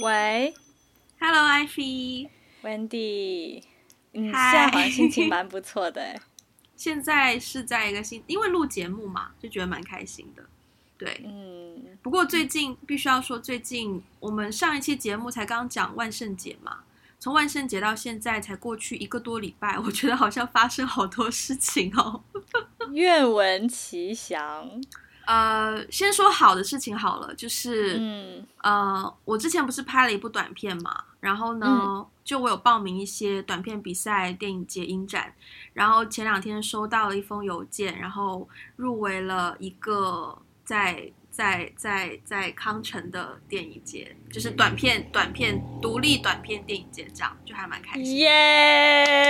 喂，Hello，Ivy，Wendy，你现在好像心情蛮不错的哎。现在是在一个新，因为录节目嘛，就觉得蛮开心的。对，嗯。不过最近必须要说，最近我们上一期节目才刚讲万圣节嘛，从万圣节到现在才过去一个多礼拜，我觉得好像发生好多事情哦。愿闻其详。呃，先说好的事情好了，就是，嗯，呃，我之前不是拍了一部短片嘛，然后呢，嗯、就我有报名一些短片比赛、电影节、影展，然后前两天收到了一封邮件，然后入围了一个在在在在康城的电影节，就是短片短片独立短片电影节，这样就还蛮开心。耶！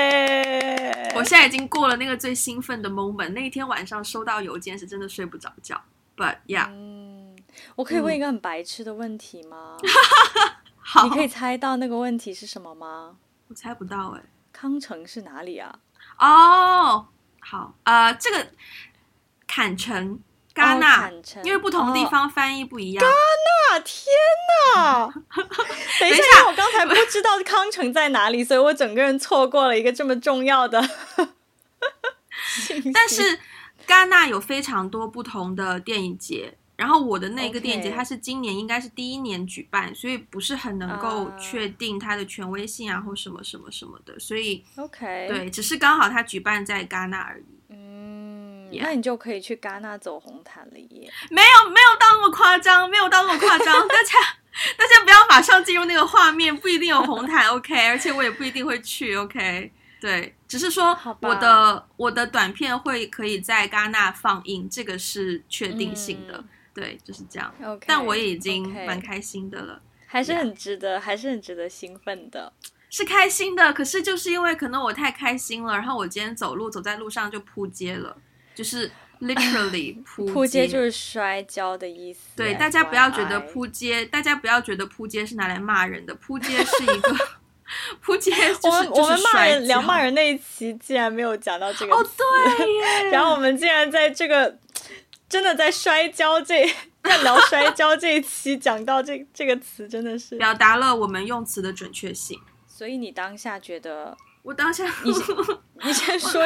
我现在已经过了那个最兴奋的 moment，那一天晚上收到邮件是真的睡不着觉。But yeah，嗯，我可以问一个很白痴的问题吗？嗯、好，你可以猜到那个问题是什么吗？我猜不到哎、欸。康城是哪里啊？哦、oh,，好，呃，这个坎城。戛纳，因为不同的地方翻译不一样。戛纳，天哪！等一下，我刚才不知道康城在哪里，所以我整个人错过了一个这么重要的。但是戛纳有非常多不同的电影节，然后我的那个电影节它是今年应该是第一年举办，所以不是很能够确定它的权威性啊或什么什么什么的，所以 OK，对，只是刚好它举办在戛纳而已。Yeah. 那你就可以去戛纳走红毯了耶！没有，没有到那么夸张，没有到那么夸张。大家，大家不要马上进入那个画面，不一定有红毯，OK？而且我也不一定会去，OK？对，只是说我的我的短片会可以在戛纳放映，这个是确定性的。嗯、对，就是这样。OK，但我也已经蛮开心的了，还是很值得，还是很值得兴奋的，是开心的。可是就是因为可能我太开心了，然后我今天走路走在路上就扑街了。就是 literally 扑街，就是摔跤的意思。对，大家不要觉得扑街，大家不要觉得扑街是拿来骂人的，扑街是一个 扑街、就是。我们我们骂人聊骂人那一期竟然没有讲到这个哦，对耶。然后我们竟然在这个真的在摔跤这在聊摔跤这一期讲到这这个词，真的是表达了我们用词的准确性。所以你当下觉得？我当下你你先说，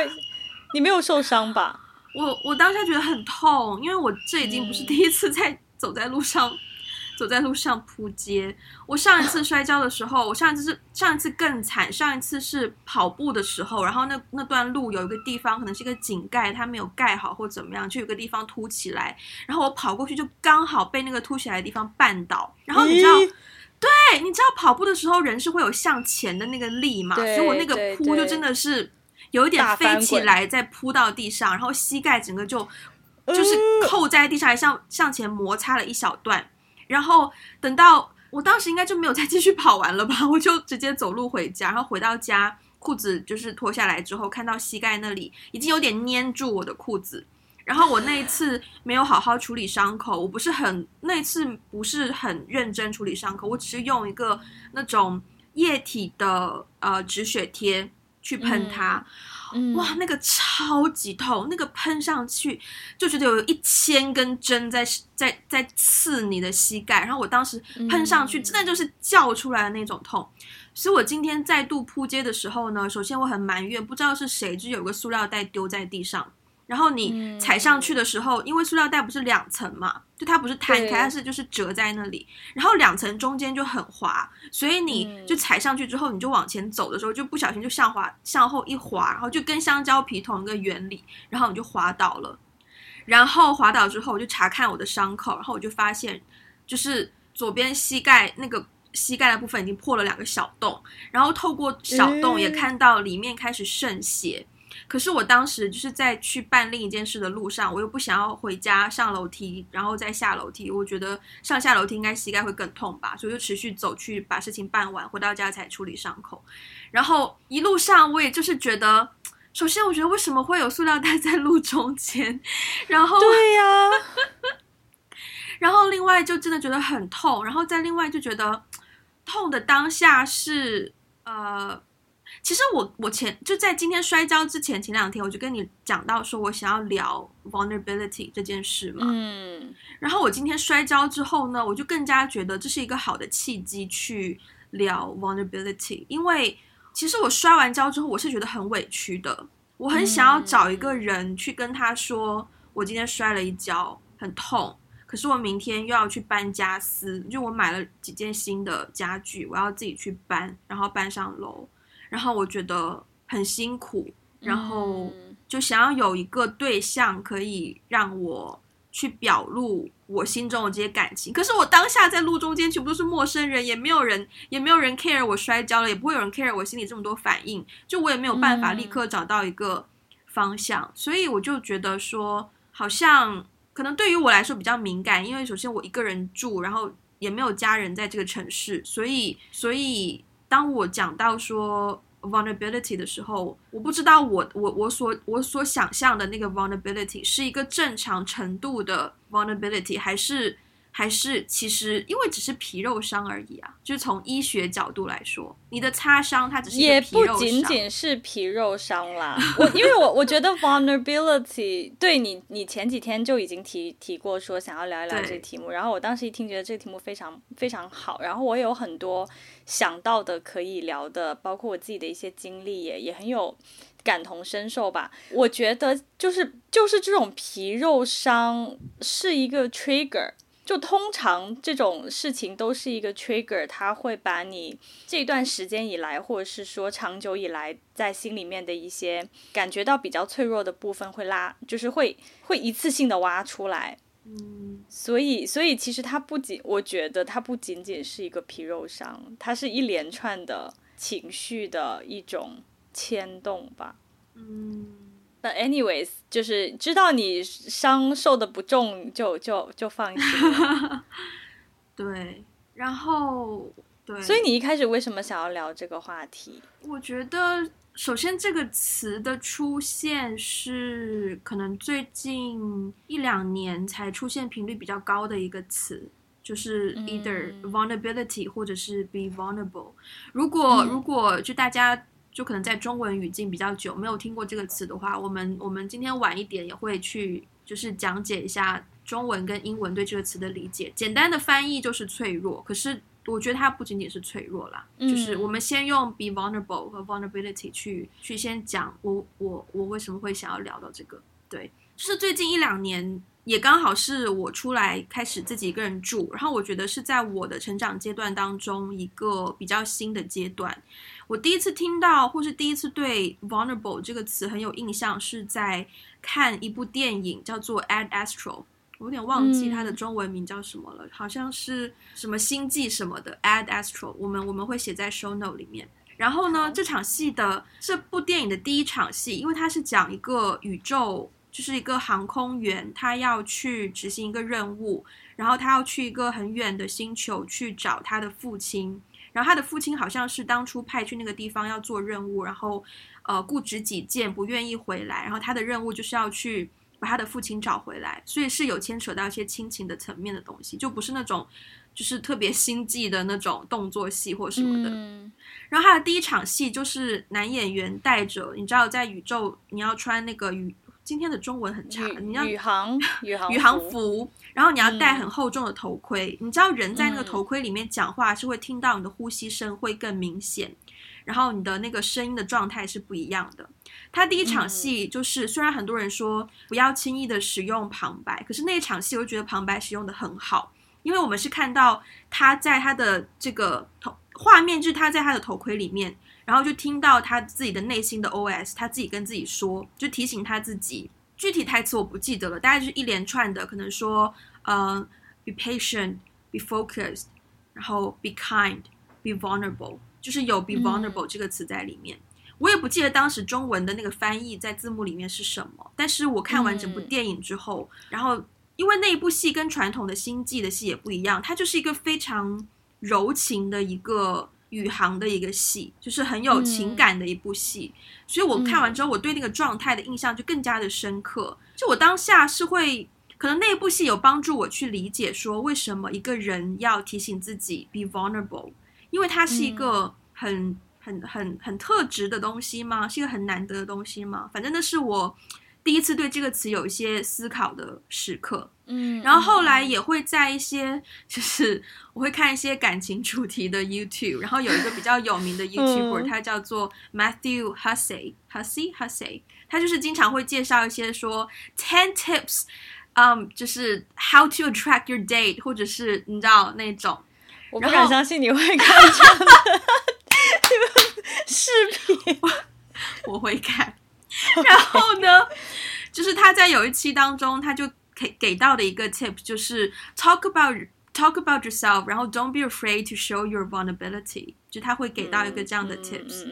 你没有受伤吧？我我当下觉得很痛，因为我这已经不是第一次在走在路上，嗯、走在路上扑街。我上一次摔跤的时候，我上一次是上一次更惨，上一次是跑步的时候，然后那那段路有一个地方可能是一个井盖，它没有盖好或怎么样，就有个地方凸起来，然后我跑过去就刚好被那个凸起来的地方绊倒。然后你知道，对，你知道跑步的时时候人是会有向前的那个力嘛，所以我那个扑就真的是。有一点飞起来，再扑到地上，然后膝盖整个就就是扣在地上，还向向前摩擦了一小段。然后等到我当时应该就没有再继续跑完了吧，我就直接走路回家。然后回到家，裤子就是脱下来之后，看到膝盖那里已经有点粘住我的裤子。然后我那一次没有好好处理伤口，我不是很那一次不是很认真处理伤口，我只是用一个那种液体的呃止血贴。去喷它，嗯，哇，那个超级痛，那个喷上去就觉得有一千根针在在在刺你的膝盖，然后我当时喷上去，真的就是叫出来的那种痛。所以我今天再度扑街的时候呢，首先我很埋怨，不知道是谁就有个塑料袋丢在地上。然后你踩上去的时候，嗯、因为塑料袋不是两层嘛，就它不是摊开，它是就是折在那里。然后两层中间就很滑，所以你就踩上去之后，你就往前走的时候，就不小心就向滑向后一滑，然后就跟香蕉皮同一个原理，然后你就滑倒了。然后滑倒之后，我就查看我的伤口，然后我就发现，就是左边膝盖那个膝盖的部分已经破了两个小洞，然后透过小洞也看到里面开始渗血。可是我当时就是在去办另一件事的路上，我又不想要回家上楼梯，然后再下楼梯。我觉得上下楼梯应该膝盖会更痛吧，所以就持续走去把事情办完，回到家才处理伤口。然后一路上我也就是觉得，首先我觉得为什么会有塑料袋 在路中间，然后对呀，然后另外就真的觉得很痛，然后在另外就觉得痛的当下是呃。其实我我前就在今天摔跤之前前两天，我就跟你讲到说我想要聊 vulnerability 这件事嘛。嗯。然后我今天摔跤之后呢，我就更加觉得这是一个好的契机去聊 vulnerability，因为其实我摔完跤之后，我是觉得很委屈的。我很想要找一个人去跟他说，我今天摔了一跤，很痛。可是我明天又要去搬家私，就我买了几件新的家具，我要自己去搬，然后搬上楼，然后我觉得很辛苦，然后就想要有一个对象可以让我去表露我心中的这些感情。可是我当下在路中间全部都是陌生人，也没有人，也没有人 care 我摔跤了，也不会有人 care 我心里这么多反应，就我也没有办法立刻找到一个方向，所以我就觉得说好像。可能对于我来说比较敏感，因为首先我一个人住，然后也没有家人在这个城市，所以，所以当我讲到说 vulnerability 的时候，我不知道我我我所我所想象的那个 vulnerability 是一个正常程度的 vulnerability，还是？还是其实因为只是皮肉伤而已啊，就是从医学角度来说，你的擦伤它只是一个皮肉伤，也不仅仅是皮肉伤啦。我因为我我觉得 vulnerability 对你，你前几天就已经提提过说想要聊一聊这个题目，然后我当时一听觉得这个题目非常非常好，然后我有很多想到的可以聊的，包括我自己的一些经历也也很有感同身受吧。我觉得就是就是这种皮肉伤是一个 trigger。就通常这种事情都是一个 trigger，它会把你这段时间以来，或者是说长久以来在心里面的一些感觉到比较脆弱的部分会拉，就是会会一次性的挖出来。嗯，所以所以其实它不仅，我觉得它不仅仅是一个皮肉伤，它是一连串的情绪的一种牵动吧。嗯。But anyways，就是知道你伤受的不重就，就就就放心了。对，然后对，所以你一开始为什么想要聊这个话题？我觉得首先这个词的出现是可能最近一两年才出现频率比较高的一个词，就是 either vulnerability 或者是 be vulnerable。如果、嗯、如果就大家。就可能在中文语境比较久，没有听过这个词的话，我们我们今天晚一点也会去就是讲解一下中文跟英文对这个词的理解。简单的翻译就是脆弱，可是我觉得它不仅仅是脆弱啦，嗯、就是我们先用 be vulnerable 和 vulnerability 去去先讲我我我为什么会想要聊到这个，对，就是最近一两年也刚好是我出来开始自己一个人住，然后我觉得是在我的成长阶段当中一个比较新的阶段。我第一次听到，或是第一次对 vulnerable 这个词很有印象，是在看一部电影，叫做 Ad Astra。我有点忘记它的中文名叫什么了，嗯、好像是什么星际什么的 Ad Astra。我们我们会写在 show note 里面。然后呢，这场戏的这部电影的第一场戏，因为它是讲一个宇宙，就是一个航空员，他要去执行一个任务，然后他要去一个很远的星球去找他的父亲。然后他的父亲好像是当初派去那个地方要做任务，然后，呃，固执己见，不愿意回来。然后他的任务就是要去把他的父亲找回来，所以是有牵扯到一些亲情的层面的东西，就不是那种就是特别心计的那种动作戏或什么的。嗯。然后他的第一场戏就是男演员带着，你知道，在宇宙你要穿那个宇。今天的中文很差，你要宇航 宇航宇航服，然后你要戴很厚重的头盔。嗯、你知道人在那个头盔里面讲话是会听到你的呼吸声会更明显，嗯、然后你的那个声音的状态是不一样的。他第一场戏就是，虽然很多人说不要轻易的使用旁白，可是那一场戏我就觉得旁白使用的很好，因为我们是看到他在他的这个头画面，就是他在他的头盔里面。然后就听到他自己的内心的 OS，他自己跟自己说，就提醒他自己。具体台词我不记得了，大概就是一连串的，可能说，呃，be patient，be focused，然后 be kind，be vulnerable，就是有 be vulnerable 这个词在里面。嗯。我也不记得当时中文的那个翻译在字幕里面是什么，但是我看完整部电影之后，嗯。然后因为那一部戏跟传统的星际的戏也不一样，它就是一个非常柔情的一个。宇航的一个戏，就是很有情感的一部戏，嗯、所以我看完之后，我对那个状态的印象就更加的深刻。就我当下是会，可能那一部戏有帮助我去理解说，为什么一个人要提醒自己 be vulnerable，因为它是一个很、嗯、很很很特质的东西吗？是一个很难得的东西吗？反正那是我第一次对这个词有一些思考的时刻。嗯，然后后来也会在一些，就是我会看一些感情主题的 YouTube，然后有一个比较有名的 YouTuber，他叫做 Matthew Hussey，Hussey Hussey，他就是经常会介绍一些说 Ten Tips，嗯、um,，就是 How to attract your date，或者是你知道那种。我不敢相信你会看这样的 视频，我会看。然后呢，就是他在有一期当中，他就给给到的一个 tip 就是 talk about talk about yourself，然后 don't be afraid to show your vulnerability，就他会给到一个这样的 tips，、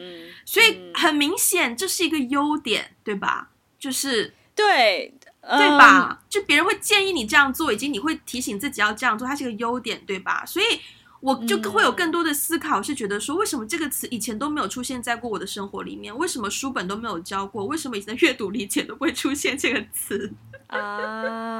所以很明显这是一个优点，对吧？就是对对吧、嗯？就别人会建议你这样做，以及你会提醒自己要这样做，它是一个优点，对吧？所以。我就会有更多的思考，是觉得说，为什么这个词以前都没有出现在过我的生活里面？为什么书本都没有教过？为什么以前的阅读理解都不会出现这个词？啊，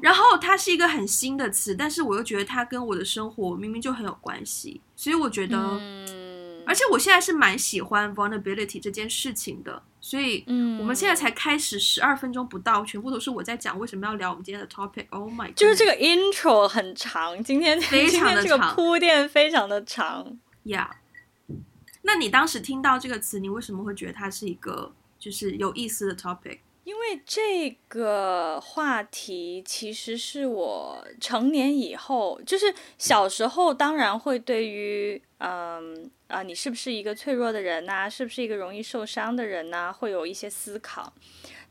然后它是一个很新的词，但是我又觉得它跟我的生活明明就很有关系，所以我觉得。嗯而且我现在是蛮喜欢 vulnerability 这件事情的，所以，嗯，我们现在才开始十二分钟不到，全部都是我在讲为什么要聊我们今天的 topic。Oh my，就是这个 intro 很长，今天 非常的长，铺垫非常的长。Yeah，那你当时听到这个词，你为什么会觉得它是一个就是有意思的 topic？因为这个话题其实是我成年以后，就是小时候当然会对于嗯啊，你是不是一个脆弱的人呐、啊？是不是一个容易受伤的人呐、啊？会有一些思考。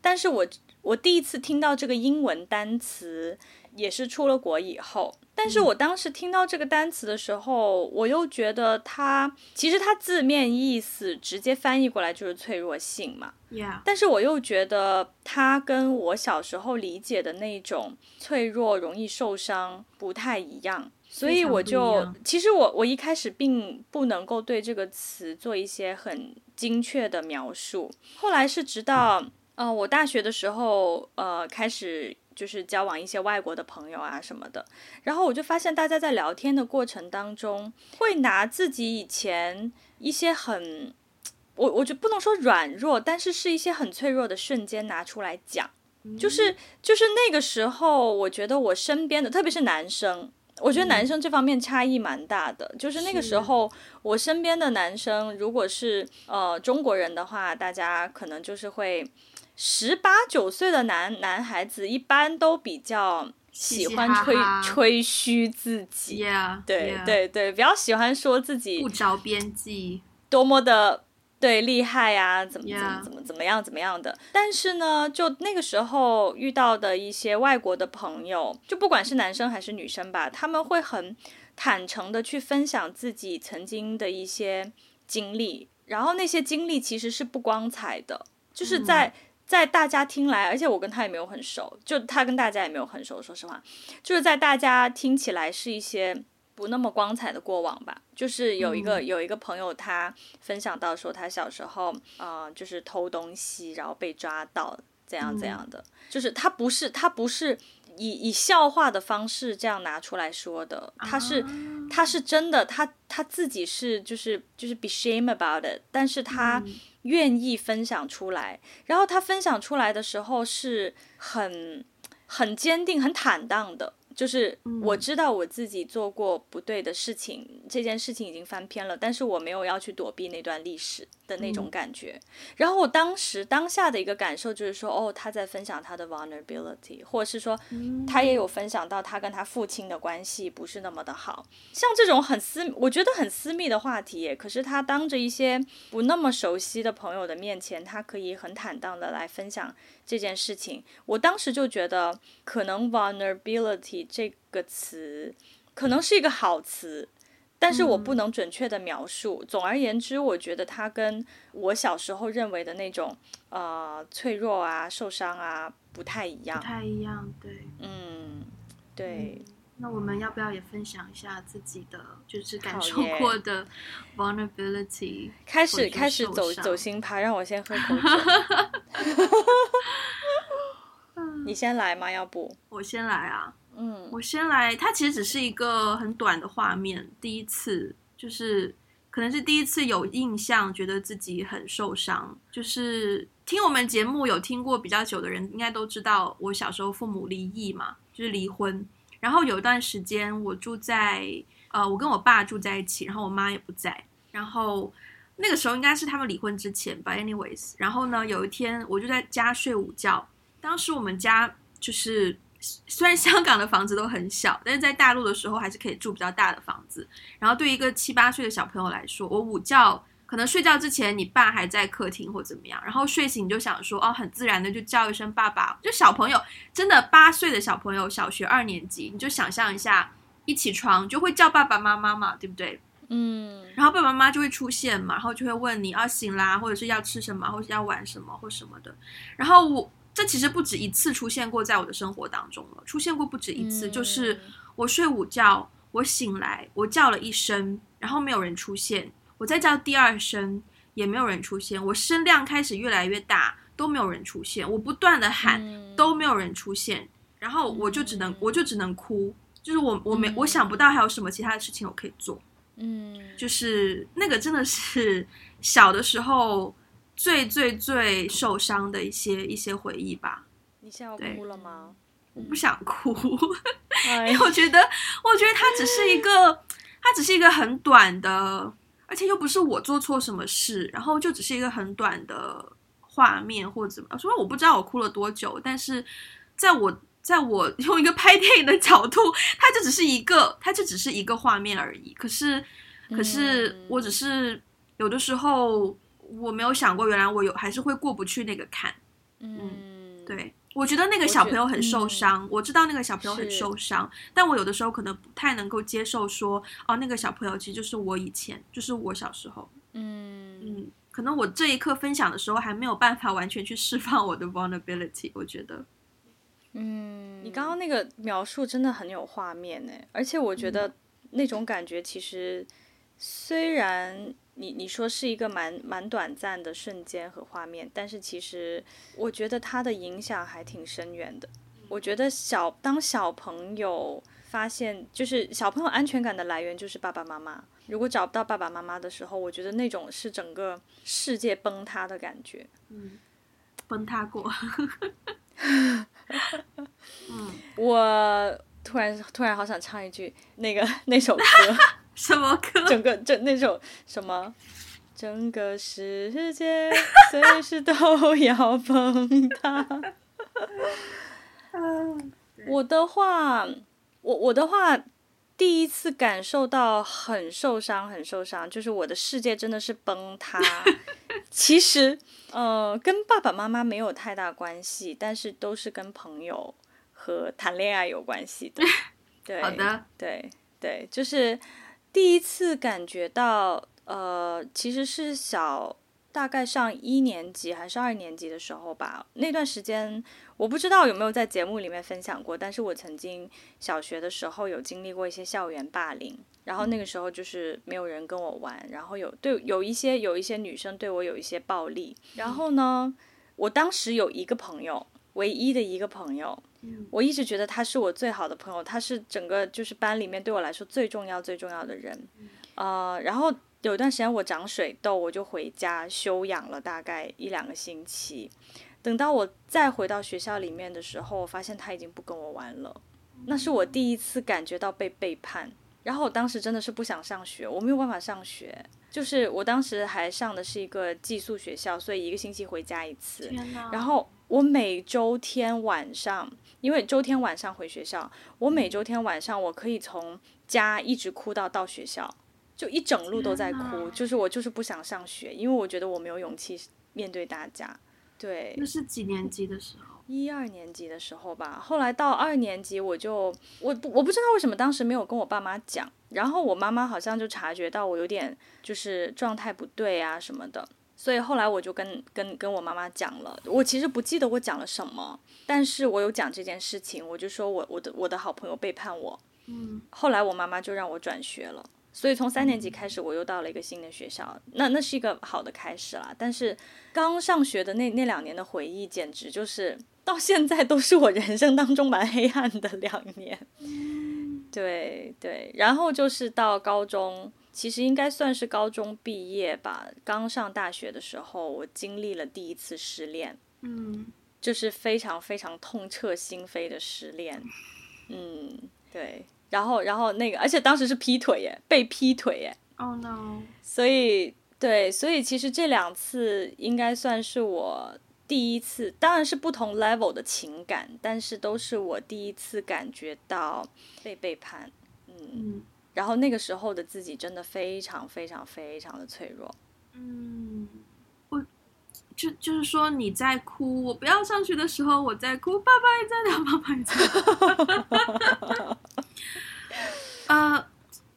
但是我我第一次听到这个英文单词，也是出了国以后。但是我当时听到这个单词的时候，我又觉得它其实它字面意思直接翻译过来就是脆弱性嘛。Yeah. 但是我又觉得它跟我小时候理解的那种脆弱、容易受伤不太一样，所以我就其实我我一开始并不能够对这个词做一些很精确的描述。后来是直到呃我大学的时候呃开始。就是交往一些外国的朋友啊什么的，然后我就发现大家在聊天的过程当中，会拿自己以前一些很，我我就不能说软弱，但是是一些很脆弱的瞬间拿出来讲，就是就是那个时候，我觉得我身边的，特别是男生，我觉得男生这方面差异蛮大的，就是那个时候我身边的男生，如果是呃中国人的话，大家可能就是会。十八九岁的男男孩子一般都比较喜欢吹吹嘘自己，yeah, 对 yeah. 对对，比较喜欢说自己不着边际，多么的对厉害呀、啊，怎么.怎么怎么怎么样怎么样的。但是呢，就那个时候遇到的一些外国的朋友，就不管是男生还是女生吧，他们会很坦诚的去分享自己曾经的一些经历，然后那些经历其实是不光彩的，就是在。嗯在大家听来，而且我跟他也没有很熟，就他跟大家也没有很熟。说实话，就是在大家听起来是一些不那么光彩的过往吧。就是有一个、嗯、有一个朋友，他分享到说，他小时候啊、呃，就是偷东西，然后被抓到，怎样怎样的。嗯、就是他不是他不是以以笑话的方式这样拿出来说的，他是、啊、他是真的，他他自己是就是就是 be shame about it，但是他。嗯愿意分享出来，然后他分享出来的时候是很很坚定、很坦荡的。就是我知道我自己做过不对的事情，嗯，这件事情已经翻篇了，但是我没有要去躲避那段历史的那种感觉。嗯、然后我当时当下的一个感受就是说，哦，他在分享他的 vulnerability，或者是说他也有分享到他跟他父亲的关系不是那么的好。像这种很私，我觉得很私密的话题，可是他当着一些不那么熟悉的朋友的面前，他可以很坦荡的来分享。这件事情，我当时就觉得，可能 vulnerability 这个词可能是一个好词，但是我不能准确的描述。嗯。总而言之，我觉得它跟我小时候认为的那种呃脆弱啊、受伤啊不太一样。不太一样，对。嗯，对。嗯那我们要不要也分享一下自己的，就是感受过的 vulnerability？开始开始走走心趴，让我先喝口 水。你先来吗？要不 我先来啊？嗯，我先来。它其实只是一个很短的画面，第一次就是可能是第一次有印象，觉得自己很受伤。就是听我们节目有听过比较久的人，应该都知道我小时候父母离异嘛，就是离婚。然后有一段时间我住在呃，我跟我爸住在一起，然后我妈也不在。然后那个时候应该是他们离婚之前吧。Anyways，然后呢，有一天我就在家睡午觉。当时我们家就是。虽然香港的房子都很小，但是在大陆的时候还是可以住比较大的房子。然后对一个七八岁的小朋友来说，我午觉可能睡觉之前，你爸还在客厅或怎么样，然后睡醒你就想说，哦，很自然的就叫一声爸爸。就小朋友真的八岁的小朋友，小学二年级，你就想象一下，一起床就会叫爸爸妈妈嘛，对不对？嗯。然后爸爸妈妈就会出现嘛，然后就会问你要醒啦，或者是要吃什么，或者是要玩什么或什么的。然后我。这其实不止一次出现过在我的生活当中了，出现过不止一次。就是我睡午觉，我醒来，我叫了一声，然后没有人出现；我再叫第二声，也没有人出现。我声量开始越来越大，都没有人出现。我不断的喊，都没有人出现。然后我就只能，我就只能哭。就是我，我没，我想不到还有什么其他的事情我可以做。嗯，就是那个真的是 小的时候。最最最受伤的一些一些回忆吧。你现在要哭了吗？我不想哭，因为我觉得，我觉得它只是一个，它只是一个很短的，而且又不是我做错什么事，然后就只是一个很短的画面或者怎么。所以我不知道我哭了多久，但是在我在我 用一个拍电影的角度，它就只是一个，它就只是一个画面而已。可是，可是我只是有的时候。我没有想过，原来我有还是会过不去那个坎。嗯，对，我觉得那个小朋友很受伤，我，嗯、我知道那个小朋友很受伤，但我有的时候可能不太能够接受说，哦，那个小朋友其实就是我以前，就是我小时候。嗯嗯，可能我这一刻分享的时候还没有办法完全去释放我的 vulnerability，我觉得。嗯，你刚刚那个描述真的很有画面呢，而且我觉得那种感觉其实虽然。你你说是一个蛮蛮短暂的瞬间和画面，但是其实我觉得它的影响还挺深远的。我觉得小当小朋友发现，就是小朋友安全感的来源就是爸爸妈妈。如果找不到爸爸妈妈的时候，我觉得那种是整个世界崩塌的感觉。嗯，崩塌过。嗯，我突然突然好想唱一句那个那首歌。什么歌？整个整那种什么，整个世界 随时都要崩塌。我的话，我我的话，第一次感受到很受伤，很受伤，就是我的世界真的是崩塌。其实，呃，跟爸爸妈妈没有太大关系，但是都是跟朋友和谈恋爱有关系的。对，好的，对对，就是。第一次感觉到，呃，其实是小，大概上一年级还是二年级的时候吧。那段时间，我不知道有没有在节目里面分享过，但是我曾经小学的时候有经历过一些校园霸凌，然后那个时候就是没有人跟我玩，然后有对有一些有一些女生对我有一些暴力，然后呢，我当时有一个朋友，唯一的一个朋友。我一直觉得他是我最好的朋友，他是整个就是班里面对我来说最重要最重要的人，呃，然后有一段时间我长水痘，我就回家休养了大概一两个星期，等到我再回到学校里面的时候，我发现他已经不跟我玩了，那是我第一次感觉到被背叛，然后我当时真的是不想上学，我没有办法上学，就是我当时还上的是一个寄宿学校，所以一个星期回家一次，然后我每周天晚上。因为周天晚上回学校，我每周天晚上我可以从家一直哭到到学校，就一整路都在哭，就是我就是不想上学，因为我觉得我没有勇气面对大家。对，那是几年级的时候？一二年级的时候吧。后来到二年级，我就我我不知道为什么当时没有跟我爸妈讲，然后我妈妈好像就察觉到我有点就是状态不对啊什么的。所以后来我就跟跟跟我妈妈讲了，我其实不记得我讲了什么，但是我有讲这件事情，我就说我我的我的好朋友背叛我，嗯，后来我妈妈就让我转学了，所以从三年级开始我又到了一个新的学校，那那是一个好的开始啦。但是刚上学的那那两年的回忆，简直就是到现在都是我人生当中蛮黑暗的两年，对对，然后就是到高中。其实应该算是高中毕业吧，刚上大学的时候，我经历了第一次失恋，嗯，就是非常非常痛彻心扉的失恋，嗯，对，然后然后那个，而且当时是劈腿耶，被劈腿耶，Oh no，所以对，所以其实这两次应该算是我第一次，当然是不同 level 的情感，但是都是我第一次感觉到被背叛，嗯。嗯然后那个时候的自己真的非常非常非常的脆弱。嗯，我就就是说你在哭，我不要上去的时候我在哭，爸爸也在的，爸爸也在。呃，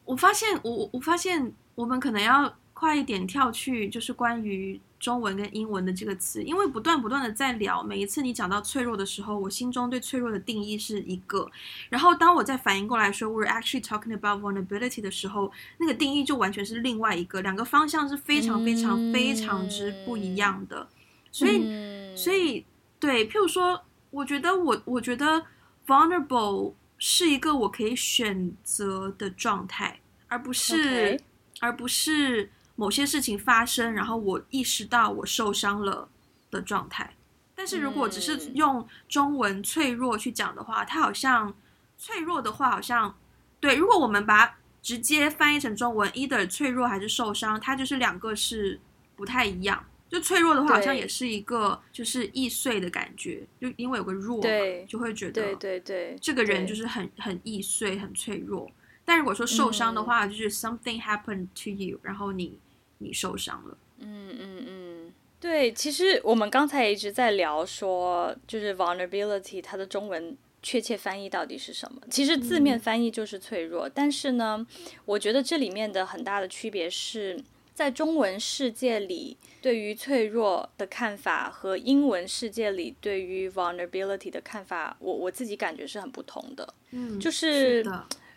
我发现我我发现我们可能要快一点跳去，就是关于。中文跟英文的这个词，因为不断不断的在聊，每一次你讲到脆弱的时候，我心中对脆弱的定义是一个，然后当我再反应过来说 we're actually talking about vulnerability 的时候，那个定义就完全是另外一个，两个方向是非常非常非常之不一样的，所以所以对，譬如说，我觉得我我觉得 vulnerable 是一个我可以选择的状态，而不是、而不是。某些事情发生，然后我意识到我受伤了的状态。但是如果只是用中文“脆弱”去讲的话，它好像脆弱的话，好像对。如果我们把它直接翻译成中文，either 脆弱还是受伤，它就是两个是不太一样。就脆弱的话，好像也是一个就是易碎的感觉，就因为有个弱，就会觉得对对对，这个人就是很很易碎、很脆弱。但如果说受伤的话，就是 something happened to you，然后你。你受伤了，嗯嗯嗯，对，其实我们刚才一直在聊说，就是 vulnerability 它的中文确切翻译到底是什么？其实字面翻译就是脆弱，嗯，但是呢，我觉得这里面的很大的区别是在中文世界里对于脆弱的看法和英文世界里对于 vulnerability 的看法，我我自己感觉是很不同的。嗯，就是，是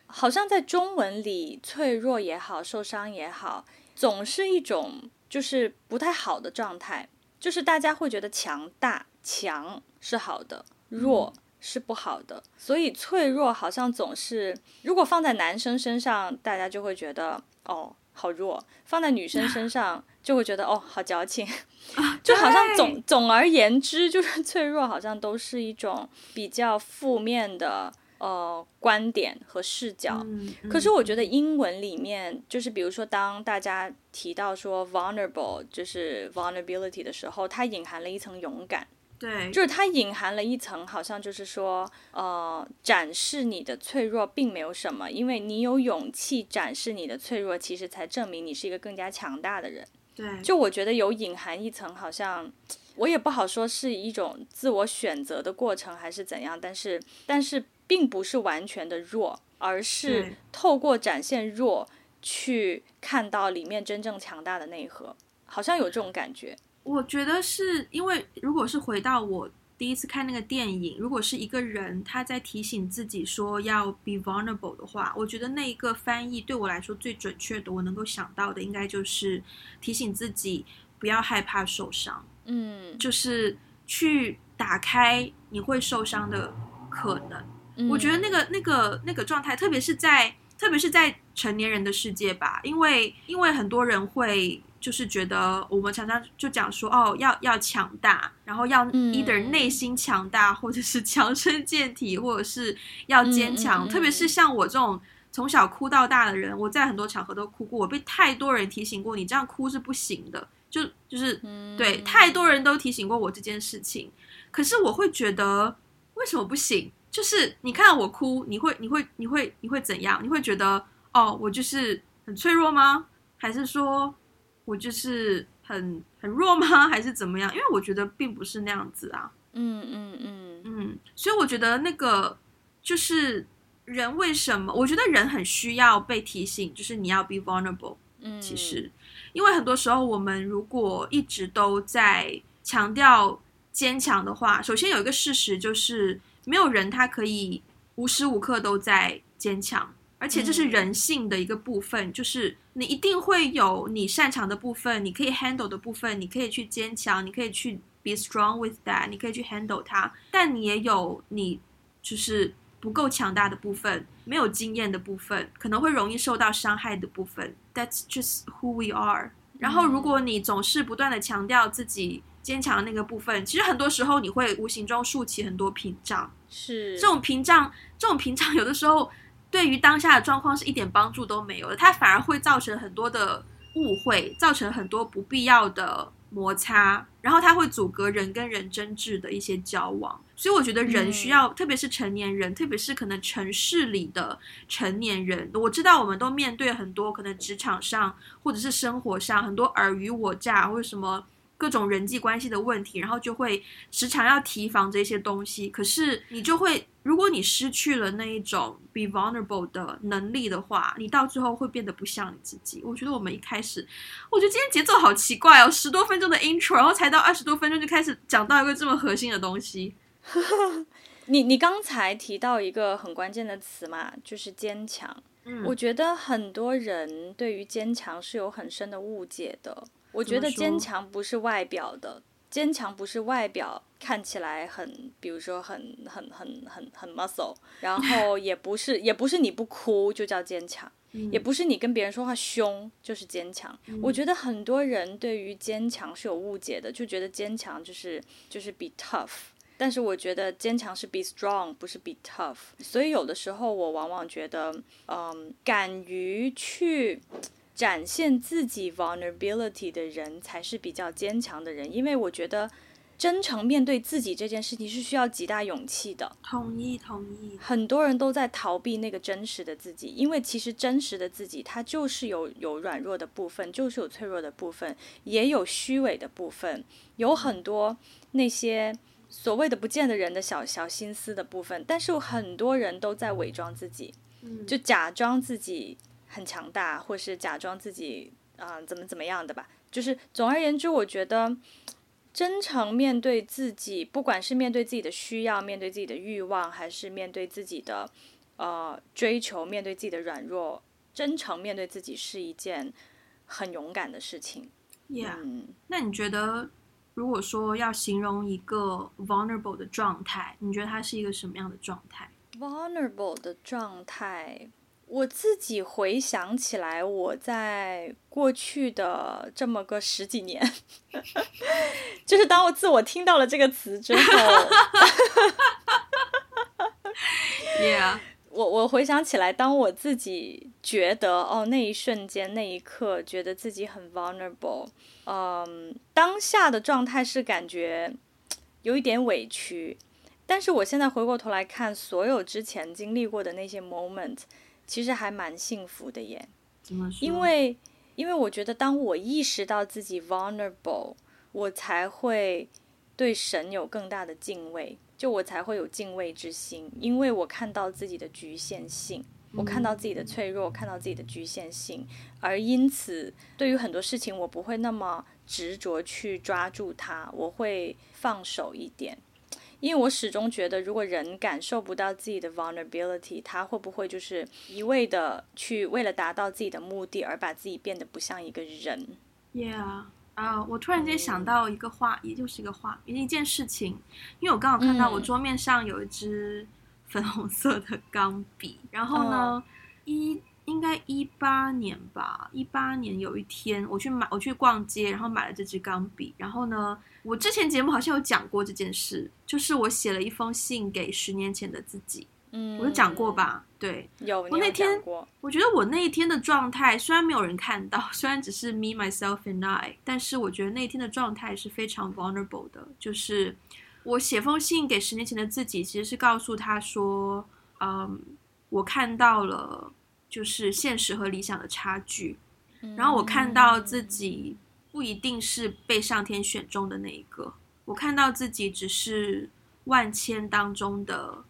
好像在中文里，脆弱也好，受伤也好。总是一种就是不太好的状态，就是大家会觉得强大、强是好的，弱是不好的，所以脆弱好像总是，如果放在男生身上，大家就会觉得哦好弱；放在女生身上，就会觉得哦好矫情。就好像总总而言之，就是脆弱好像都是一种比较负面的。呃，观点和视角，嗯嗯。可是我觉得英文里面，就是比如说，当大家提到说 vulnerable，就是 vulnerability 的时候，它隐含了一层勇敢。对，就是它隐含了一层，好像就是说，呃，展示你的脆弱并没有什么，因为你有勇气展示你的脆弱，其实才证明你是一个更加强大的人。对，就我觉得有隐含一层，好像我也不好说是一种自我选择的过程还是怎样，但是，但是。并不是完全的弱，而是透过展现弱去看到里面真正强大的内核，好像有这种感觉。我觉得是因为，如果是回到我第一次看那个电影，如果是一个人他在提醒自己说要 be vulnerable 的话，我觉得那一个翻译对我来说最准确的，我能够想到的应该就是提醒自己不要害怕受伤，嗯，就是去打开你会受伤的可能。我觉得那个、那个、那个状态，特别是在特别是在成年人的世界吧，因为因为很多人会就是觉得我们常常就讲说哦，要要强大，然后要 either 内心强大，或者是强身健体，或者是要坚强。特别是像我这种从小哭到大的人，我在很多场合都哭过，我被太多人提醒过，你这样哭是不行的，就就是对，太多人都提醒过我这件事情。可是我会觉得为什么不行？就是你看到我哭，你会你会你会你会怎样？你会觉得哦，我就是很脆弱吗？还是说我就是很很弱吗？还是怎么样？因为我觉得并不是那样子啊。嗯嗯嗯嗯，所以我觉得那个就是人为什么？我觉得人很需要被提醒，就是你要 be vulnerable。嗯，其实因为很多时候我们如果一直都在强调坚强的话，首先有一个事实就是。没有人他可以无时无刻都在坚强，而且这是人性的一个部分，嗯，就是你一定会有你擅长的部分，你可以 handle 的部分，你可以去坚强，你可以去 be strong with that，你可以去 handle 它，但你也有你就是不够强大的部分，没有经验的部分，可能会容易受到伤害的部分。That's just who we are。然后，如果你总是不断的强调自己坚强的那个部分，其实很多时候你会无形中竖起很多屏障。是这种屏障，这种屏障有的时候对于当下的状况是一点帮助都没有的，它反而会造成很多的误会，造成很多不必要的摩擦，然后它会阻隔人跟人真挚的一些交往。所以我觉得人需要，嗯、特别是成年人，特别是可能城市里的成年人，我知道我们都面对很多可能职场上或者是生活上很多尔虞我诈或者什么各种人际关系的问题，然后就会时常要提防这些东西。可是你就会，如果你失去了那一种 be vulnerable 的能力的话，你到最后会变得不像你自己。我觉得我们一开始，我觉得今天节奏好奇怪哦，十多分钟的 intro，然后才到二十多分钟就开始讲到一个这么核心的东西。你你刚才提到一个很关键的词嘛，就是坚强。嗯，我觉得很多人对于坚强是有很深的误解的。我觉得坚强不是外表的，坚强不是外表看起来很，比如说很很很很很 muscle，然后也不是也不是你不哭就叫坚强。也不是你跟别人说话凶就是坚强。嗯，我觉得很多人对于坚强是有误解的，就觉得坚强就是就是 be tough。但是我觉得坚强是 be strong，不是 be tough。所以有的时候我往往觉得，嗯，敢于去展现自己 vulnerability 的人才是比较坚强的人，因为我觉得。真诚面对自己这件事情是需要极大勇气的。同意，同意。很多人都在逃避那个真实的自己，因为其实真实的自己，它就是有有软弱的部分，就是有脆弱的部分，也有虚伪的部分，有很多那些所谓的不见得人的小小心思的部分。但是很多人都在伪装自己，就假装自己很强大，或是假装自己啊、呃、怎么怎么样的吧。就是总而言之，我觉得。真诚面对自己，不管是面对自己的需要，面对自己的欲望，还是面对自己的呃追求，面对自己的软弱，真诚面对自己是一件很勇敢的事情。Yeah，嗯，那你觉得，如果说要形容一个 vulnerable 的状态，你觉得它是一个什么样的状态？vulnerable 的状态。我自己回想起来，我在过去的这么个十几年，就是当我自我听到了这个词之后，Yeah，我我回想起来，当我自己觉得哦，那一瞬间那一刻，觉得自己很 vulnerable，嗯，当下的状态是感觉有一点委屈，但是我现在回过头来看，所有之前经历过的那些 moment。其实还蛮幸福的耶，怎么说？因为，因为我觉得当我意识到自己 vulnerable，我才会对神有更大的敬畏，就我才会有敬畏之心，因为我看到自己的局限性，我看到自己的脆弱，看到自己的局限性，而因此，对于很多事情，我不会那么执着去抓住它，我会放手一点。因为我始终觉得，如果人感受不到自己的 vulnerability，他会不会就是一味的去为了达到自己的目的而把自己变得不像一个人？Yeah，啊、uh，我突然间想到一个话，也就是一个话，一件事情。因为我刚好看到我桌面上有一支粉红色的钢笔，嗯、然后呢，一。应该一八年吧，一八年有一天我去买，我去逛街，然后买了这支钢笔。然后呢，我之前节目好像有讲过这件事，就是我写了一封信给十年前的自己。嗯，我有讲过吧？对，有。我那天，我觉得我那一天的状态虽然没有人看到，虽然只是 me myself and I，但是我觉得那一天的状态是非常 vulnerable 的。就是我写封信给十年前的自己，其实是告诉他说，嗯，我看到了。就是现实和理想的差距，然后我看到自己不一定是被上天选中的那一个，我看到自己只是万千当中的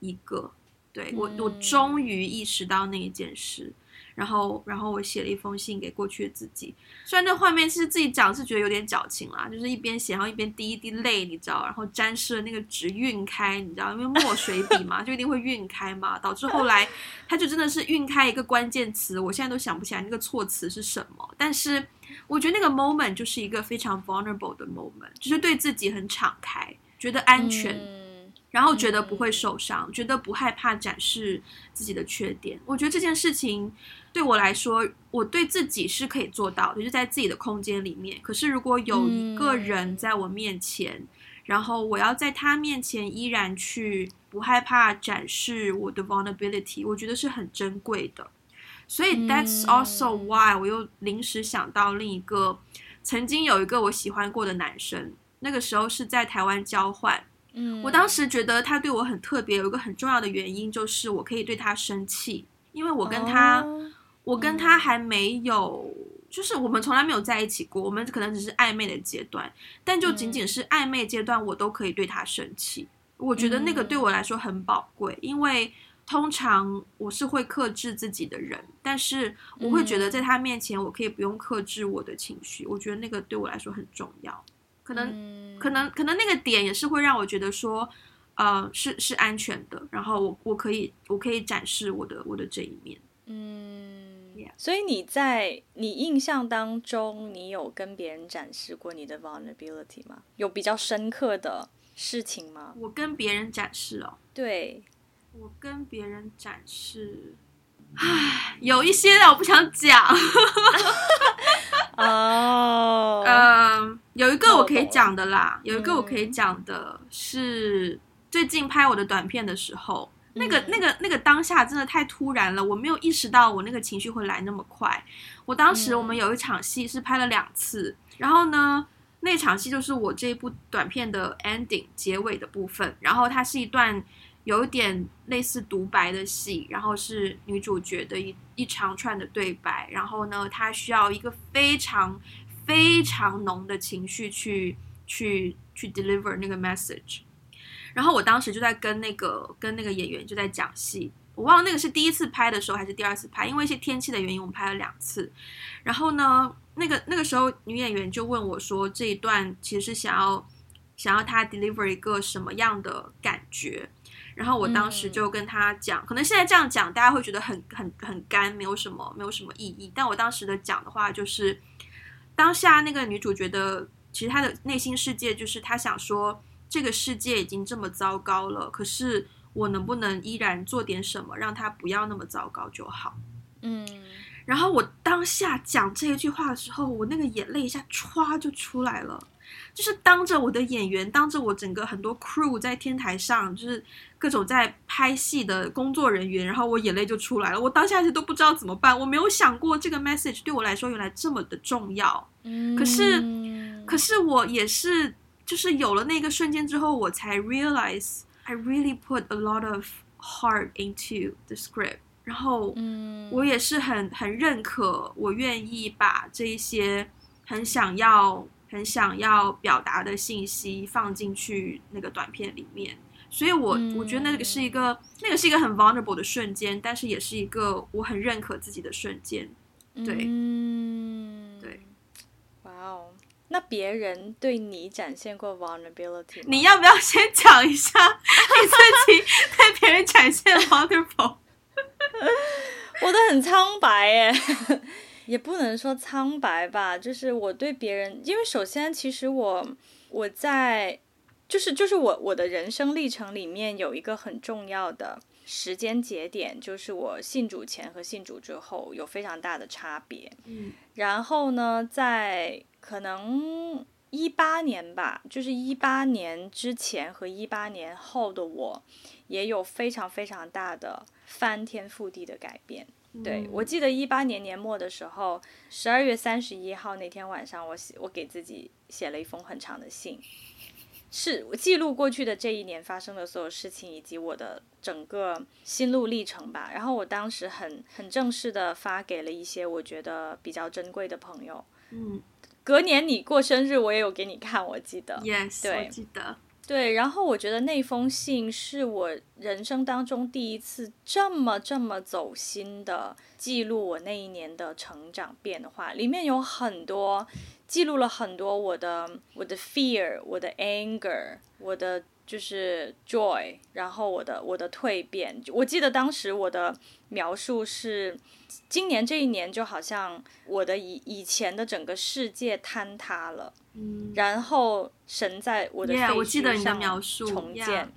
一个，对，我，我终于意识到那一件事。然后，然后我写了一封信给过去的自己。虽然那画面是自己讲是觉得有点矫情啦，就是一边写，然后一边滴一滴泪，你知道，然后沾湿了那个纸晕开，你知道，因为墨水笔嘛，就一定会晕开嘛，导致后来它就真的是晕开一个关键词，我现在都想不起来那个措辞是什么。但是我觉得那个 moment 就是一个非常 vulnerable 的 moment，就是对自己很敞开，觉得安全。嗯然后觉得不会受伤，觉得不害怕展示自己的缺点。我觉得这件事情对我来说，我对自己是可以做到的，就是在自己的空间里面。可是如果有一个人在我面前，然后我要在他面前依然去不害怕展示我的 vulnerability，我觉得是很珍贵的。所以 that's also why 我又临时想到另一个，曾经有一个我喜欢过的男生，那个时候是在台湾交换。嗯，我当时觉得他对我很特别，有一个很重要的原因就是我可以对他生气，因为我跟他，哦、我跟他还没有，嗯、就是我们从来没有在一起过，我们可能只是暧昧的阶段，但就仅仅是暧昧阶段，我都可以对他生气。嗯、我觉得那个对我来说很宝贵，因为通常我是会克制自己的人，但是我会觉得在他面前，我可以不用克制我的情绪。我觉得那个对我来说很重要。可能，嗯、可能，可能那个点也是会让我觉得说，呃，是是安全的。然后我我可以我可以展示我的我的这一面。嗯，Yeah. 所以你在你印象当中，你有跟别人展示过你的 vulnerability 吗？有比较深刻的事情吗？我跟别人展示哦。对，我跟别人展示，唉，有一些我不想讲。哦，嗯，有一个我可以讲的啦，有一个我可以讲的是最近拍我的短片的时候，那个、那个、那个当下真的太突然了，我没有意识到我那个情绪会来那么快。我当时我们有一场戏是拍了两次，然后呢，那场戏就是我这一部短片的 ending 结尾的部分，然后它是一段。有一点类似独白的戏，然后是女主角的一一长串的对白，然后呢，她需要一个非常非常浓的情绪去去去 deliver 那个 message。然后我当时就在跟那个跟那个演员就在讲戏，我忘了那个是第一次拍的时候还是第二次拍，因为一些天气的原因，我们拍了两次。然后呢，那个那个时候女演员就问我说，这一段其实是想要想要她 deliver 一个什么样的感觉？然后我当时就跟他讲，嗯、可能现在这样讲，大家会觉得很很很干，没有什么没有什么意义。但我当时的讲的话就是，当下那个女主角的，其实她的内心世界就是她想说，这个世界已经这么糟糕了，可是我能不能依然做点什么，让它不要那么糟糕就好。嗯。然后我当下讲这一句话的时候，我那个眼泪一下歘就出来了。就是当着我的演员，当着我整个很多 crew 在天台上，就是各种在拍戏的工作人员，然后我眼泪就出来了。我当下其实都不知道怎么办，我没有想过这个 message 对我来说原来这么的重要。嗯，可是，可是我也是，就是有了那个瞬间之后，我才 realize I really put a lot of heart into the script。然后，嗯，我也是很很认可，我愿意把这一些很想要。很想要表达的信息放进去那个短片里面，所以我，我、嗯、我觉得那个是一个，那个是一个很 vulnerable 的瞬间，但是也是一个我很认可自己的瞬间。对，那别人对你展现过 vulnerability？你要不要先讲一下 你自己对别人展现 vulnerable？我的很苍白耶。也不能说苍白吧，就是我对别人，因为首先其实我我在就是就是我我的人生历程里面有一个很重要的时间节点，就是我信主前和信主之后有非常大的差别。嗯，然后呢，在可能一八年吧，就是一八年之前和一八年后的我，也有非常非常大的翻天覆地的改变。对，我记得一八年年末的时候，十二月三十一号那天晚上，我写我给自己写了一封很长的信，是我记录过去的这一年发生的所有事情以及我的整个心路历程吧。然后我当时很很正式的发给了一些我觉得比较珍贵的朋友。嗯，隔年你过生日，我也有给你看，我记得。Yes，对，我记得。对，然后我觉得那封信是我人生当中第一次这么这么走心的记录我那一年的成长变化，里面有很多记录了很多我的我的 fear，我的 anger，我的就是 joy，然后我的我的蜕变。我记得当时我的描述是，今年这一年就好像我的以以前的整个世界坍塌了。嗯，然后神在我的废墟上重建，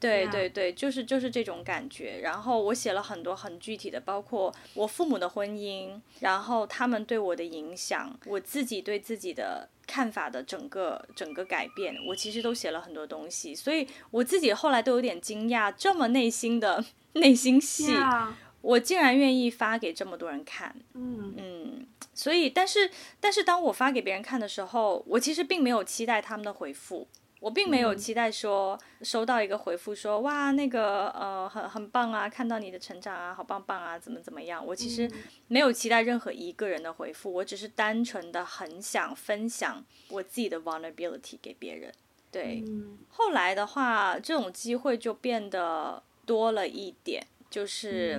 对对对，就是就是这种感觉。然后我写了很多很具体的，包括我父母的婚姻，然后他们对我的影响，我自己对自己的看法的整个整个改变，我其实都写了很多东西。所以我自己后来都有点惊讶，这么内心的内心戏，Yeah. 我竟然愿意发给这么多人看。嗯嗯，所以但是但是当我发给别人看的时候，我其实并没有期待他们的回复。我并没有期待说收到一个回复说、嗯、哇那个呃很很棒啊，看到你的成长啊，好棒棒啊，怎么怎么样？我其实没有期待任何一个人的回复，我只是单纯的很想分享我自己的 vulnerability 给别人。对，嗯、后来的话，这种机会就变得多了一点，就是、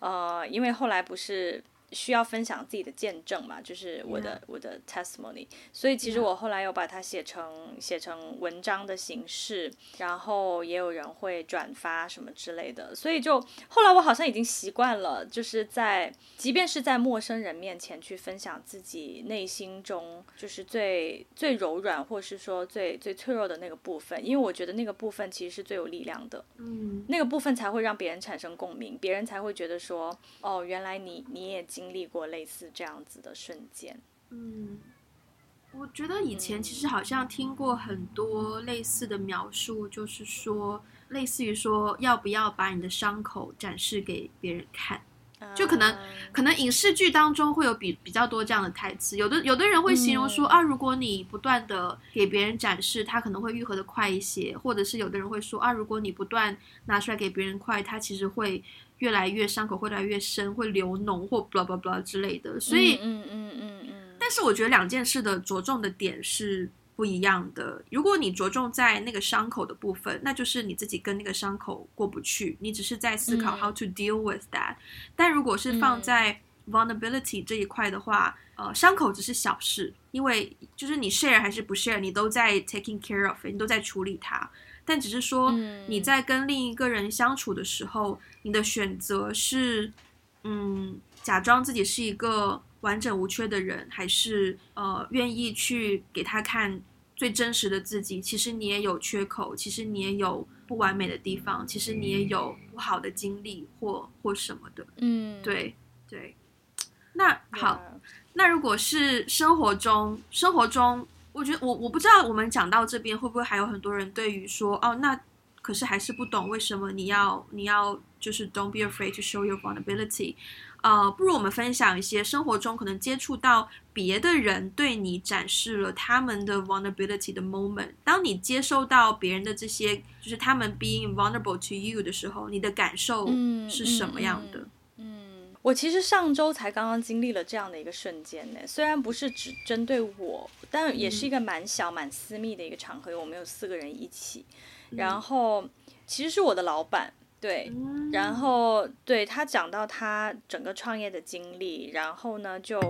嗯、呃，因为后来不是。需要分享自己的见证嘛，就是我的 Yeah. 我的 testimony，所以其实我后来有把它写成.写成文章的形式，然后也有人会转发什么之类的，所以就后来我好像已经习惯了，就是在即便是在陌生人面前去分享自己内心中就是最最柔软或是说最最脆弱的那个部分，因为我觉得那个部分其实是最有力量的，嗯，那个部分才会让别人产生共鸣，别人才会觉得说哦，原来你你也。经历过类似这样子的瞬间，嗯，我觉得以前其实好像听过很多类似的描述，就是说，类似于说，要不要把你的伤口展示给别人看？就可能，可能影视剧当中会有比比较多这样的台词。有的有的人会形容说啊，如果你不断的给别人展示，他可能会愈合的快一些，或者是有的人会说啊，如果你不断拿出来给别人快，他其实会。越来越伤口会越来越深，会流脓或 blah blah blah 之类的，所以嗯嗯嗯嗯嗯。但是我觉得两件事的着重的点是不一样的。如果你着重在那个伤口的部分，那就是你自己跟那个伤口过不去，你只是在思考 how to deal with that。但如果是放在 vulnerability 这一块的话，呃，伤口只是小事，因为就是你 share 还是不 share，你都在 taking care of 你都在处理它。但只是说，你在跟另一个人相处的时候，嗯、你的选择是，嗯，假装自己是一个完整无缺的人，还是呃，愿意去给他看最真实的自己？其实你也有缺口，其实你也有不完美的地方，其实你也有不好的经历或或什么的。嗯，对对。那好.那如果是生活中，生活中。我觉得我我不知道我们讲到这边会不会还有很多人对于说哦，那可是还是不懂为什么你要你要就是 don't be afraid to show your vulnerability，呃，不如我们分享一些生活中可能接触到别的人对你展示了他们的 vulnerability 的 moment，当你接受到别人的这些就是他们 being vulnerable to you 的时候，你的感受是什么样的？嗯嗯我其实上周才刚刚经历了这样的一个瞬间呢，虽然不是只针对我，但也是一个蛮小、蛮私密的一个场合，我们有四个人一起，然后其实是我的老板，对，然后对他讲到他整个创业的经历，然后呢就。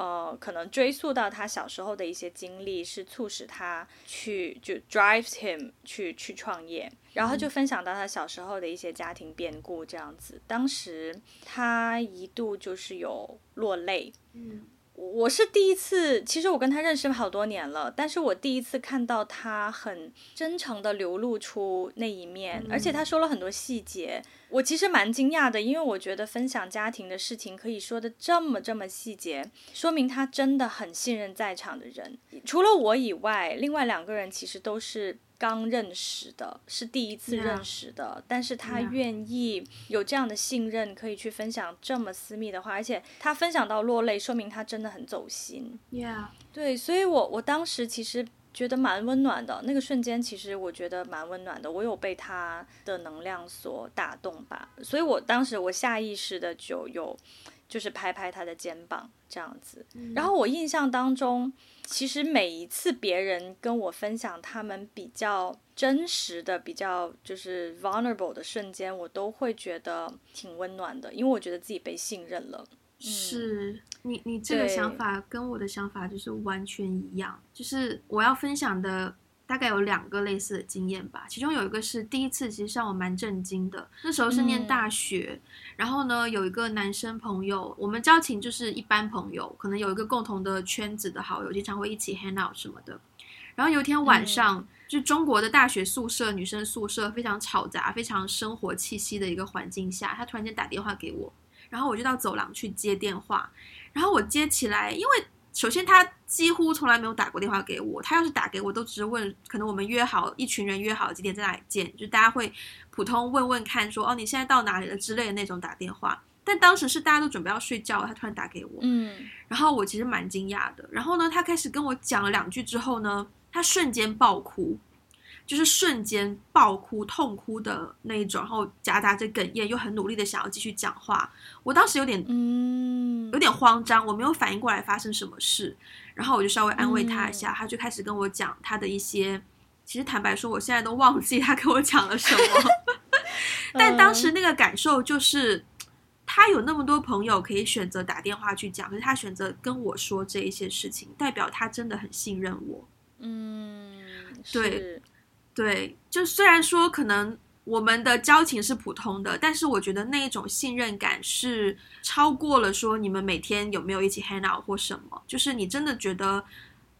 呃，可能追溯到他小时候的一些经历，是促使他去就 drives him 去去创业，然后就分享到他小时候的一些家庭变故这样子。当时他一度就是有落泪。嗯。我是第一次，其实我跟他认识好多年了，但是我第一次看到他很真诚的流露出那一面，而且他说了很多细节，我其实蛮惊讶的，因为我觉得分享家庭的事情可以说的这么这么细节，说明他真的很信任在场的人，除了我以外，另外两个人其实都是。刚认识的，是第一次认识的，Yeah. 但是他愿意有这样的信任，可以去分享这么私密的话，而且他分享到落泪，说明他真的很走心。Yeah. 对，所以我我当时其实觉得蛮温暖的，那个瞬间其实我觉得蛮温暖的，我有被他的能量所打动吧，所以我当时我下意识的就有就是拍拍他的肩膀这样子，然后我印象当中。其实每一次别人跟我分享他们比较真实的、比较就是 vulnerable 的瞬间，我都会觉得挺温暖的，因为我觉得自己被信任了。是、嗯、你，你这个想法跟我的想法就是完全一样。就是我要分享的大概有两个类似的经验吧，其中有一个是第一次，其实让我蛮震惊的。那时候是念大学。嗯然后呢，有一个男生朋友，我们交情就是一般朋友，可能有一个共同的圈子的好友，经常会一起 hang out 什么的。然后有一天晚上，就中国的大学宿舍、女生宿舍非常吵杂、非常生活气息的一个环境下，他突然间打电话给我，然后我就到走廊去接电话，然后我接起来，因为首先他几乎从来没有打过电话给我，他要是打给我，都只是问，可能我们约好一群人约好几点在哪里见，就大家会普通问问看说，说哦你现在到哪里了之类的那种打电话。但当时是大家都准备要睡觉，他突然打给我，嗯，然后我其实蛮惊讶的。然后呢，他开始跟我讲了两句之后呢，他瞬间爆哭，就是瞬间爆哭、痛哭的那一种，然后夹杂着哽咽，又很努力的想要继续讲话。我当时有点，嗯，有点慌张，我没有反应过来发生什么事。然后我就稍微安慰他一下，嗯、他就开始跟我讲他的一些，其实坦白说，我现在都忘记他跟我讲了什么。但当时那个感受就是。他有那么多朋友可以选择打电话去讲，可是他选择跟我说这一些事情，代表他真的很信任我。嗯，对，对，就虽然说可能我们的交情是普通的，但是我觉得那一种信任感是超过了说你们每天有没有一起 hang out 或什么，就是你真的觉得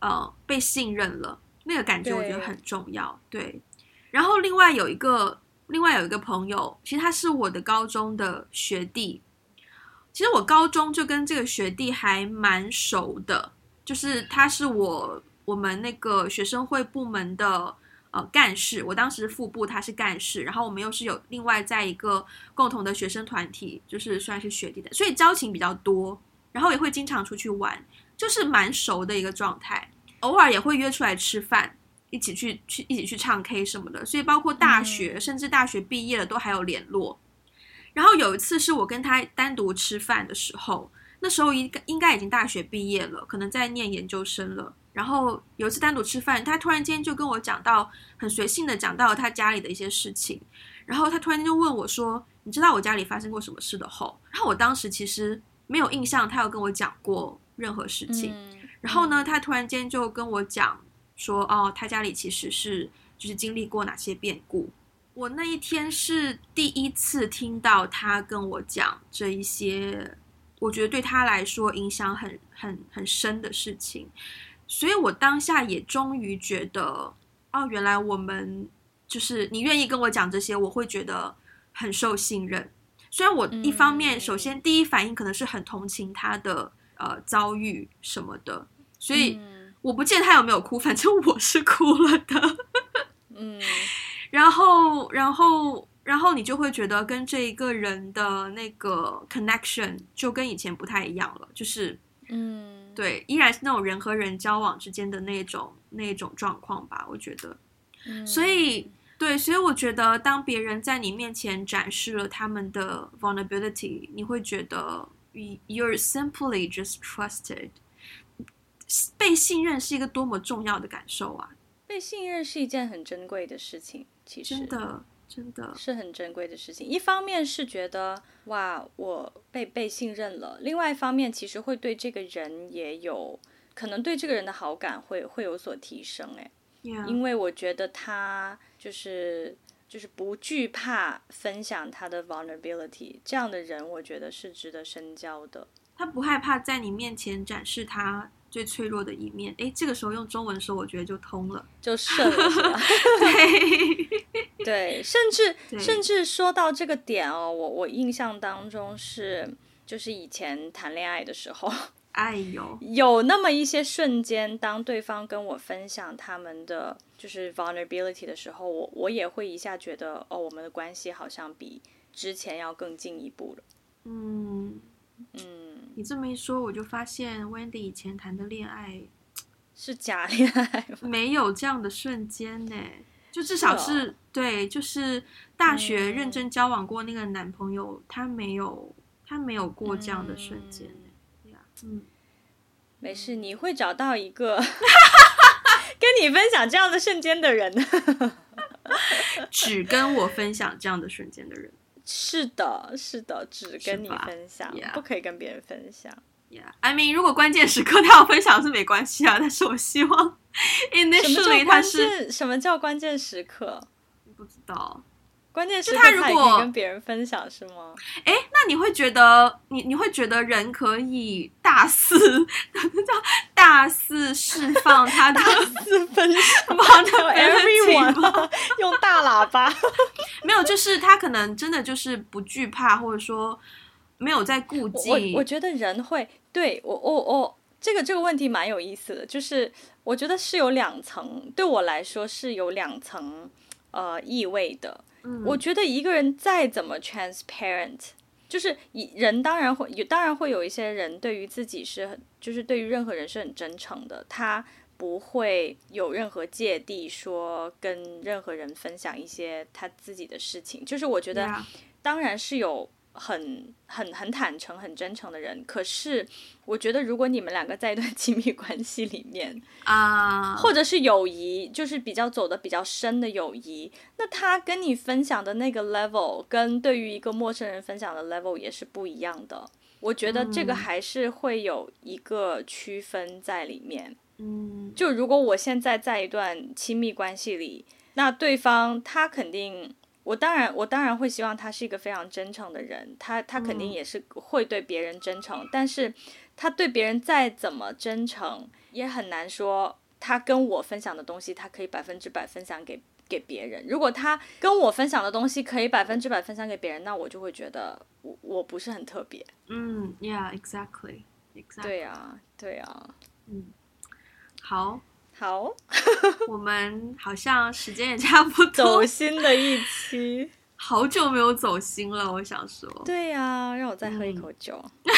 呃被信任了，那个感觉我觉得很重要。对，对，然后另外有一个。另外有一个朋友，其实他是我的高中的学弟。其实我高中就跟这个学弟还蛮熟的，就是他是我我们那个学生会部门的呃干事，我当时副部，他是干事，然后我们又是有另外在一个共同的学生团体，就是算是学弟的，所以交情比较多，然后也会经常出去玩，就是蛮熟的一个状态，偶尔也会约出来吃饭。一起去去一起去唱 K 什么的，所以包括大学，嗯、甚至大学毕业了都还有联络。然后有一次是我跟他单独吃饭的时候，那时候应该应该已经大学毕业了，可能在念研究生了。然后有一次单独吃饭，他突然间就跟我讲到很随性的讲到了他家里的一些事情。然后他突然间就问我说：“你知道我家里发生过什么事的后？”然后我当时其实没有印象他有跟我讲过任何事情。嗯、然后呢，他突然间就跟我讲。说哦，他家里其实是就是经历过哪些变故。我那一天是第一次听到他跟我讲这一些，我觉得对他来说影响很很很深的事情。所以我当下也终于觉得，哦，原来我们就是你愿意跟我讲这些，我会觉得很受信任。虽然我一方面首先第一反应可能是很同情他的呃遭遇什么的，所以。我不记得他有没有哭，反正我是哭了的。嗯，然后，然后，然后你就会觉得跟这一个人的那个 connection 就跟以前不太一样了，就是，嗯，对，依然是那种人和人交往之间的那种那种状况吧，我觉得。嗯，所以，对，所以我觉得当别人在你面前展示了他们的 vulnerability，你会觉得 you're simply just trusted。被信任是一个多么重要的感受啊！被信任是一件很珍贵的事情，其实真的真的是很珍贵的事情。一方面是觉得哇，我被被信任了；另外一方面，其实会对这个人也有可能对这个人的好感会会有所提升。哎.因为我觉得他就是就是不惧怕分享他的 vulnerability，这样的人，我觉得是值得深交的。他不害怕在你面前展示他。最脆弱的一面，诶，这个时候用中文说，我觉得就通了，就顺了，是吧？对 对，甚至甚至说到这个点哦，我我印象当中是，就是以前谈恋爱的时候，哎呦，有那么一些瞬间，当对方跟我分享他们的就是 vulnerability 的时候，我我也会一下觉得，哦，我们的关系好像比之前要更进一步了，嗯。嗯，你这么一说，我就发现 Wendy 以前谈的恋爱是假恋爱，没有这样的瞬间呢。就至少是，对，就是大学认真交往过那个男朋友，嗯、他没有，他没有过这样的瞬间。嗯，嗯没事，你会找到一个 跟你分享这样的瞬间的人，只跟我分享这样的瞬间的人。是的，是的，只跟你分享.不可以跟别人分享。Yeah，I mean，如果关键时刻他要分享是没关系啊，但是我希望 initially 他是什么叫关键时刻？不知道，关键时刻他如果跟别人分享是吗？哎，那你会觉得你你会觉得人可以大肆 叫大大肆释放他的大肆分享，everyone 用大喇叭，没有，就是他可能真的就是不惧怕，或者说没有在顾忌。我我觉得人会对我我我这个这个问题蛮有意思的，就是我觉得是有两层，对我来说是有两层呃意味的。嗯，我觉得一个人再怎么 transparent。就是以人当然会有，当然会有一些人对于自己是很，就是对于任何人是很真诚的，他不会有任何芥蒂，说跟任何人分享一些他自己的事情。就是我觉得，当然是有。很很很坦诚、很真诚的人，可是我觉得，如果你们两个在一段 亲密关系里面啊，uh, 或者是友谊，就是比较走的比较深的友谊，那他跟你分享的那个 level，跟对于一个陌生人分享的 level 也是不一样的。我觉得这个还是会有一个区分在里面。嗯，就如果我现在在一段亲密关系里，那对方他肯定。我当然，我当然会希望他是一个非常真诚的人，他他肯定也是会对别人真诚，嗯，但是他对别人再怎么真诚，也很难说他跟我分享的东西，他可以百分之百分享给给别人。如果他跟我分享的东西可以百分之百分享给别人，那我就会觉得我我不是很特别。嗯，Yeah，exactly，exactly。对呀，对呀。嗯，好。好，我们好像时间也差不多，走心的一期，好久没有走心了。我想说，对呀、啊，让我再喝一口酒。嗯、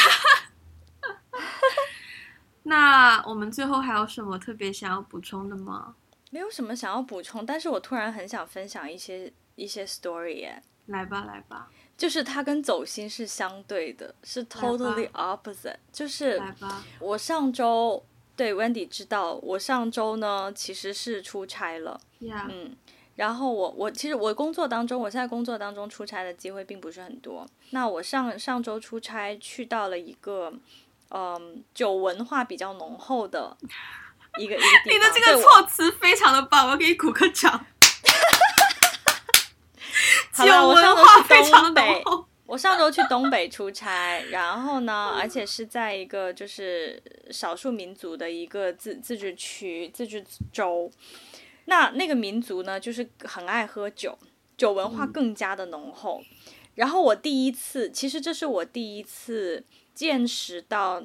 那我们最后还有什么特别想要补充的吗？没有什么想要补充，但是我突然很想分享一些一些 story 耶。来吧，来吧，就是它跟走心是相对的，是 totally opposite。就是我上周。对，Wendy 知道我上周呢其实是出差了，Yeah. 嗯，然后我我其实我工作当中，我现在工作当中出差的机会并不是很多。那我上上周出差去到了一个，嗯，酒文化比较浓厚的一个一个地方。你的这个措辞非常的棒，我给你鼓个掌。酒文化非常浓厚。我上周去东北出差，然后呢，而且是在一个就是少数民族的一个自自治区、自治州。那那个民族呢，就是很爱喝酒，酒文化更加的浓厚。嗯。然后我第一次，其实这是我第一次见识到，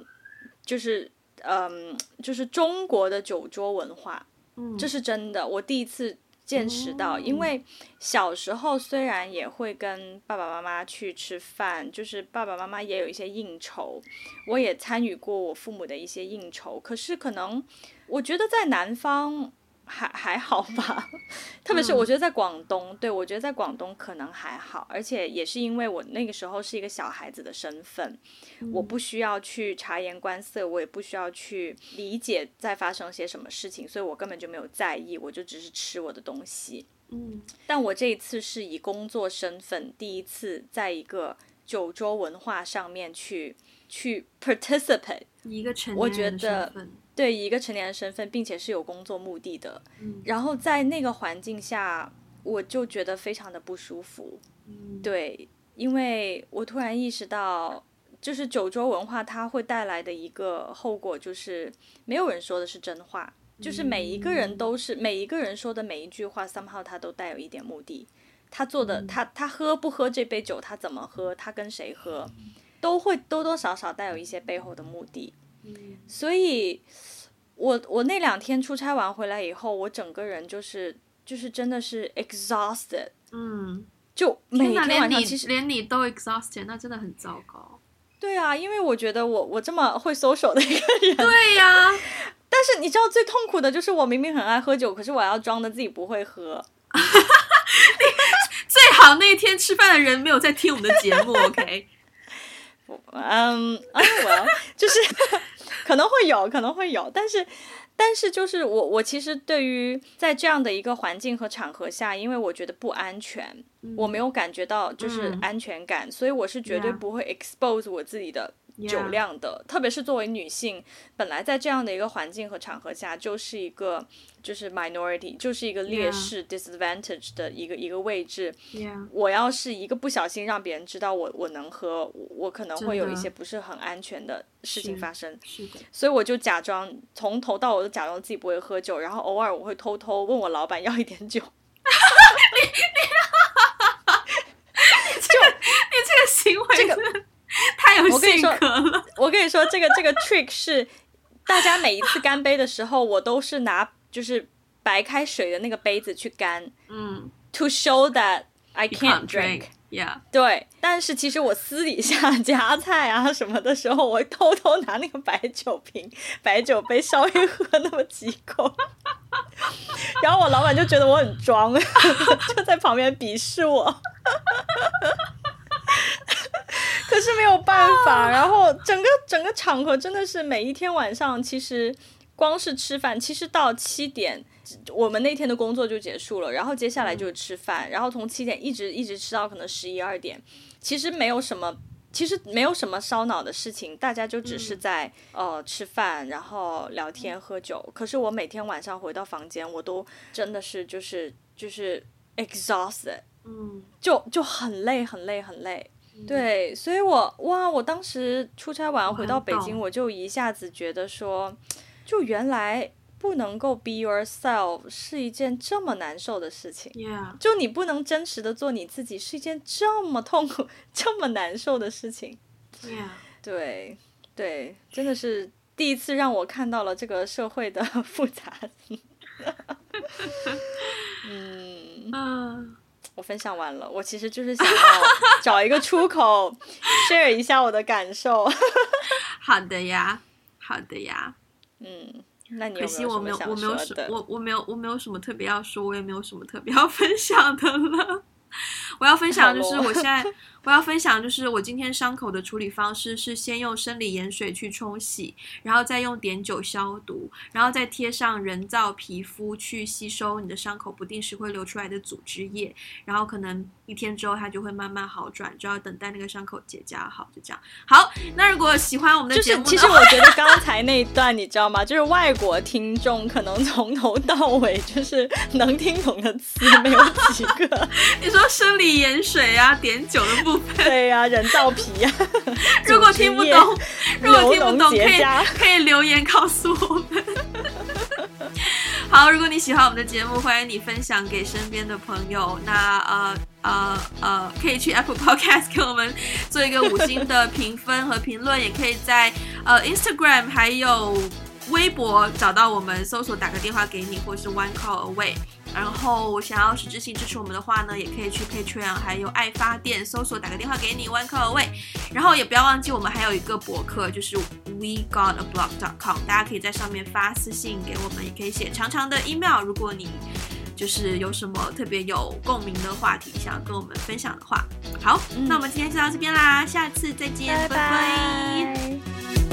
就是嗯，就是中国的酒桌文化。嗯，这是真的，我第一次。见识到，因为小时候虽然也会跟爸爸妈妈去吃饭，就是爸爸妈妈也有一些应酬，我也参与过我父母的一些应酬，可是可能我觉得在南方。还还好吧，特别是我觉得在广东，嗯、对，我觉得在广东可能还好，而且也是因为我那个时候是一个小孩子的身份，嗯、我不需要去察言观色，我也不需要去理解在发生些什么事情，所以我根本就没有在意，我就只是吃我的东西。嗯，但我这一次是以工作身份第一次在一个九州文化上面去去 participate，一个成年人的身份。对，以一个成年人身份，并且是有工作目的的，嗯，然后在那个环境下，我就觉得非常的不舒服。嗯，对，因为我突然意识到，就是酒桌文化它会带来的一个后果，就是没有人说的是真话，就是每一个人都是每一个人说的每一句话，somehow 他都带有一点目的。他做的，他他喝不喝这杯酒，他怎么喝，他跟谁喝，都会多多少少带有一些背后的目的。所以，我我那两天出差完回来以后，我整个人就是就是真的是 exhausted，嗯，就每天晚上其实连你都 exhausted，那真的很糟糕。对啊，因为我觉得我我这么会 social 的一个人，对呀。但是你知道最痛苦的就是我明明很爱喝酒，可是我要装的自己不会喝。最好那一天吃饭的人没有在听我们的节目，OK。嗯，啊，我就是可能会有，可能会有，但是，但是就是我我其实对于在这样的一个环境和场合下，因为我觉得不安全，我没有感觉到就是安全感，嗯、所以我是绝对不会 expose 我自己的。酒量的.特别是作为女性，本来在这样的一个环境和场合下，就是一个就是 minority，就是一个劣势 disadvantage 的一个一个位置。我要是一个不小心让别人知道我我能喝，我可能会有一些不是很安全的事情发生。是的。所以我就假装从头到尾都假装自己不会喝酒，然后偶尔我会偷偷问我老板要一点酒。你！这个你这个行为这个。太有性格了。我跟你说，这个这个 trick 是，大家每一次干杯的时候，我都是拿就是白开水的那个杯子去干，嗯，to show that I can't drink，yeah，对。但是其实我私底下夹菜啊什么的时候，我偷偷拿那个白酒瓶、白酒杯稍微喝那么几口，然后我老板就觉得我很装，就在旁边鄙视我。可是没有办法，然后整个整个场合真的是每一天晚上，其实光是吃饭，其实到七点，我们那天的工作就结束了，然后接下来就是吃饭，然后从七点一直一直吃到可能十一二点，其实没有什么，其实没有什么烧脑的事情，大家就只是在呃吃饭，然后聊天喝酒。可是我每天晚上回到房间，我都真的是就是就是 exhausted，嗯，就就很累很累很累。对，所以我哇，我当时出差完回到北京，我就一下子觉得说，就原来不能够 be yourself 是一件这么难受的事情。就你不能真实的做你自己是一件这么痛苦、这么难受的事情。对对，真的是第一次让我看到了这个社会的复杂性。嗯。Uh. 我分享完了，我其实就是想要找一个出口，share 一下我的感受。好的呀，好的呀。嗯，可惜我没有，我没有什，我我没有，我没有什么特别要说，我也没有什么特别要分享的了。我要分享就是我现在。我要分享就是我今天伤口的处理方式是先用生理盐水去冲洗，然后再用碘酒消毒，然后再贴上人造皮肤去吸收你的伤口不定时会流出来的组织液，然后可能一天之后它就会慢慢好转，就要等待那个伤口结痂好，就这样。好，那如果喜欢我们的节目，就是其实我觉得刚才那一段你知道吗？就是外国听众可能从头到尾就是能听懂的词没有几个。你说生理盐水啊，碘酒的部分。对呀、啊，人造皮呀、啊。如果听不懂，如果听不懂，可以可以留言告诉我们。好，如果你喜欢我们的节目，欢迎你分享给身边的朋友。那呃呃呃，可以去 Apple Podcast 给我们做一个五星的评分和评论，也可以在呃 Instagram 还有微博找到我们，搜索打个电话给你，或是 One Call Away。然后想要实质性支持我们的话呢，也可以去 Patreon，还有爱发电搜索打个电话给你 One Call Away。然后也不要忘记，我们还有一个博客，就是 We Got A Blog dot com，大家可以在上面发私信给我们，也可以写长长的 email。如果你就是有什么特别有共鸣的话题想要跟我们分享的话，好，那我们今天就到这边啦，下次再见，拜拜。